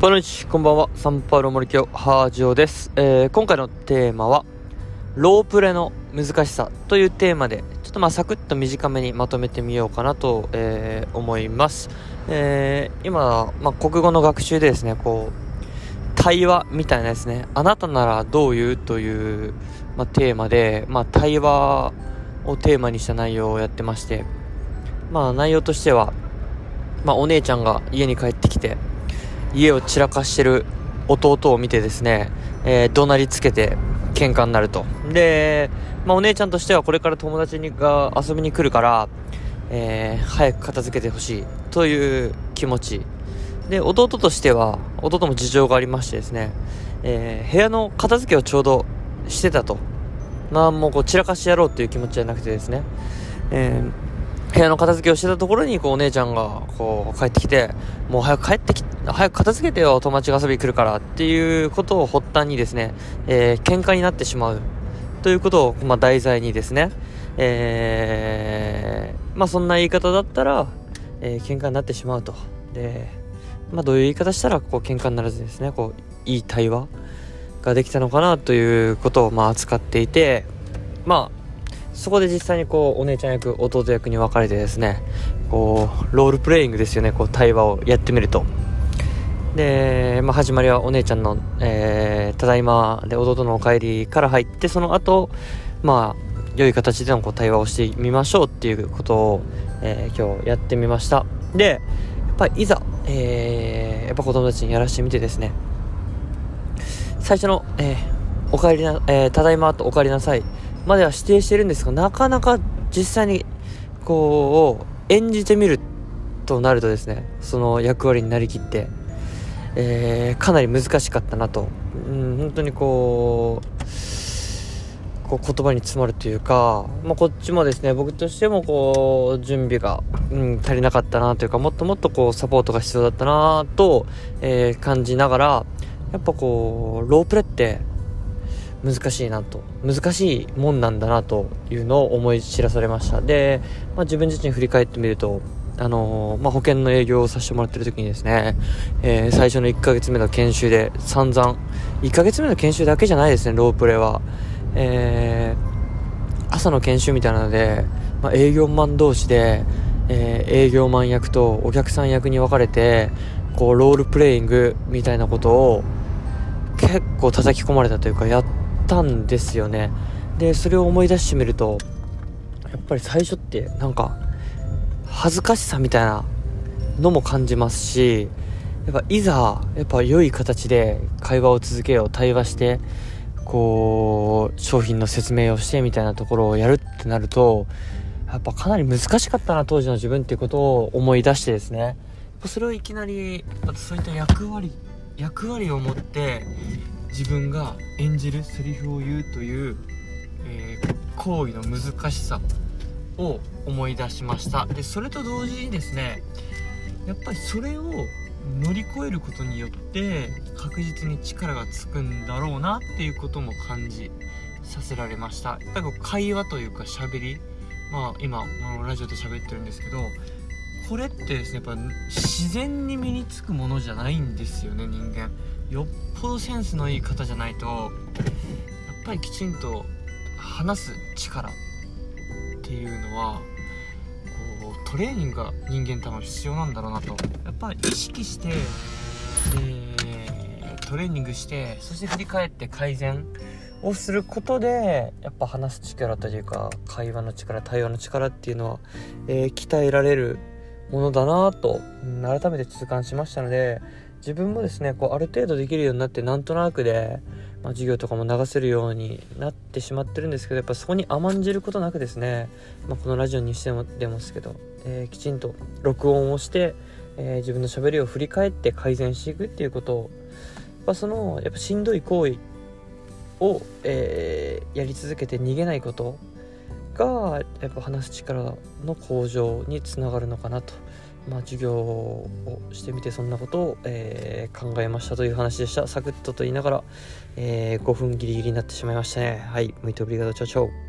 こんにちは、こんばんは。サンパウロ森京ハージオです、えー、今回のテーマは、ロープレの難しさというテーマで、ちょっとまあサクッと短めにまとめてみようかなと、えー、思います。えー、今、まあ、国語の学習でですね、こう、対話みたいなですね、あなたならどう言うという、まあ、テーマで、まあ、対話をテーマにした内容をやってまして、まあ内容としては、まあお姉ちゃんが家に帰ってきて、家を散らかしてる弟を見てですね、えー、怒鳴りつけて喧嘩になると。で、まあ、お姉ちゃんとしてはこれから友達にが遊びに来るから、えー、早く片付けてほしいという気持ち。で、弟としては、弟も事情がありましてですね、えー、部屋の片付けをちょうどしてたと。まあもうこう散らかしてやろうっていう気持ちじゃなくてですね、えー部屋の片付けをしてたところに、こう、お姉ちゃんが、こう、帰ってきて、もう早く帰ってき、早く片付けてよ、友達が遊びに来るから、っていうことを発端にですね、えー、喧嘩になってしまう。ということを、まあ、題材にですね、えー、まあ、そんな言い方だったら、えー、喧嘩になってしまうと。で、まあ、どういう言い方したら、こう、喧嘩にならずですね、こう、いい対話ができたのかな、ということを、まあ、扱っていて、まあ、そこで実際にこうお姉ちゃん役弟役に分かれてですねこうロールプレイングですよねこう対話をやってみると。で、まあ、始まりはお姉ちゃんの、えー、ただいまで弟のお帰りから入ってその後まあ良い形でのこう対話をしてみましょうっていうことを、えー、今日やってみました。でやっぱりいざ、えー、やっぱ子供たちにやらしてみてですね最初の、えー、お帰りな、えー、ただいまとお帰りなさいまでは指定してるんですが、なかなか実際に、こう、演じてみるとなるとですね、その役割になりきって、えー、かなり難しかったなと。うん、本当にこう、こう言葉に詰まるというか、まあ、こっちもですね、僕としてもこう、準備が、うん、足りなかったなというか、もっともっとこう、サポートが必要だったなと、えー、感じながら、やっぱこう、ロープレって、難しいなと難しいもんなんだなというのを思い知らされました。で、まあ、自分自身振り返ってみるとあの、まあ、保険の営業をさせてもらってる時にですね、えー、最初の1ヶ月目の研修で散々1ヶ月目の研修だけじゃないですねロープレは、えー、朝の研修みたいなので、まあ、営業マン同士で、え営業マン役とお客さん役に分かれてこうロールプレイングみたいなことを結構叩き込まれたというかやったんですよね。でそれを思い出してみるとやっぱり最初ってなんか恥ずかしさみたいなのも感じますしやっぱいざやっぱ良い形で会話を続けよう対話してこう商品の説明をしてみたいなところをやるってなるとやっぱかなり難しかったな当時の自分っていうことを思い出してですね。それをいきなりそういった役割役割を持って自分が演じるセリフを言うという、えー、行為の難しさを思い出しました。でそれと同時にですねやっぱりそれを乗り越えることによって確実に力がつくんだろうなっていうことも感じさせられました。やっぱり会話というか喋りまあ今ラジオで喋ってるんですけどこれってですねやっぱ自然に身につくものじゃないんですよね人間。よっぽどセンスのいい方じゃないとやっぱりきちんと話す力っていうのはこうトレーニングが人間多分必要なんだろうなと。やっぱり意識してでトレーニングしてそして振り返って改善をすることでやっぱ話す力というか会話の力対話の力っていうのは、えー、鍛えられるものだなと、改めて痛感しましたので自分もですねこうある程度できるようになってなんとなくで、まあ、授業とかも流せるようになってしまってるんですけどやっぱそこに甘んじることなくですね、まあ、このラジオにしても出ますけど、えー、きちんと録音をして、えー、自分のしゃべりを振り返って改善していくっていうことを、まあ、そのやっぱしんどい行為を、えー、やり続けて逃げないことがやっぱ話す力の向上につながるのかなと。まあ、授業をしてみてそんなことを、えー、考えましたという話でした。サクッとと言いながら、えー、5分ギリギリになってしまいましたね。はい、ムイトブリガードチャチャ。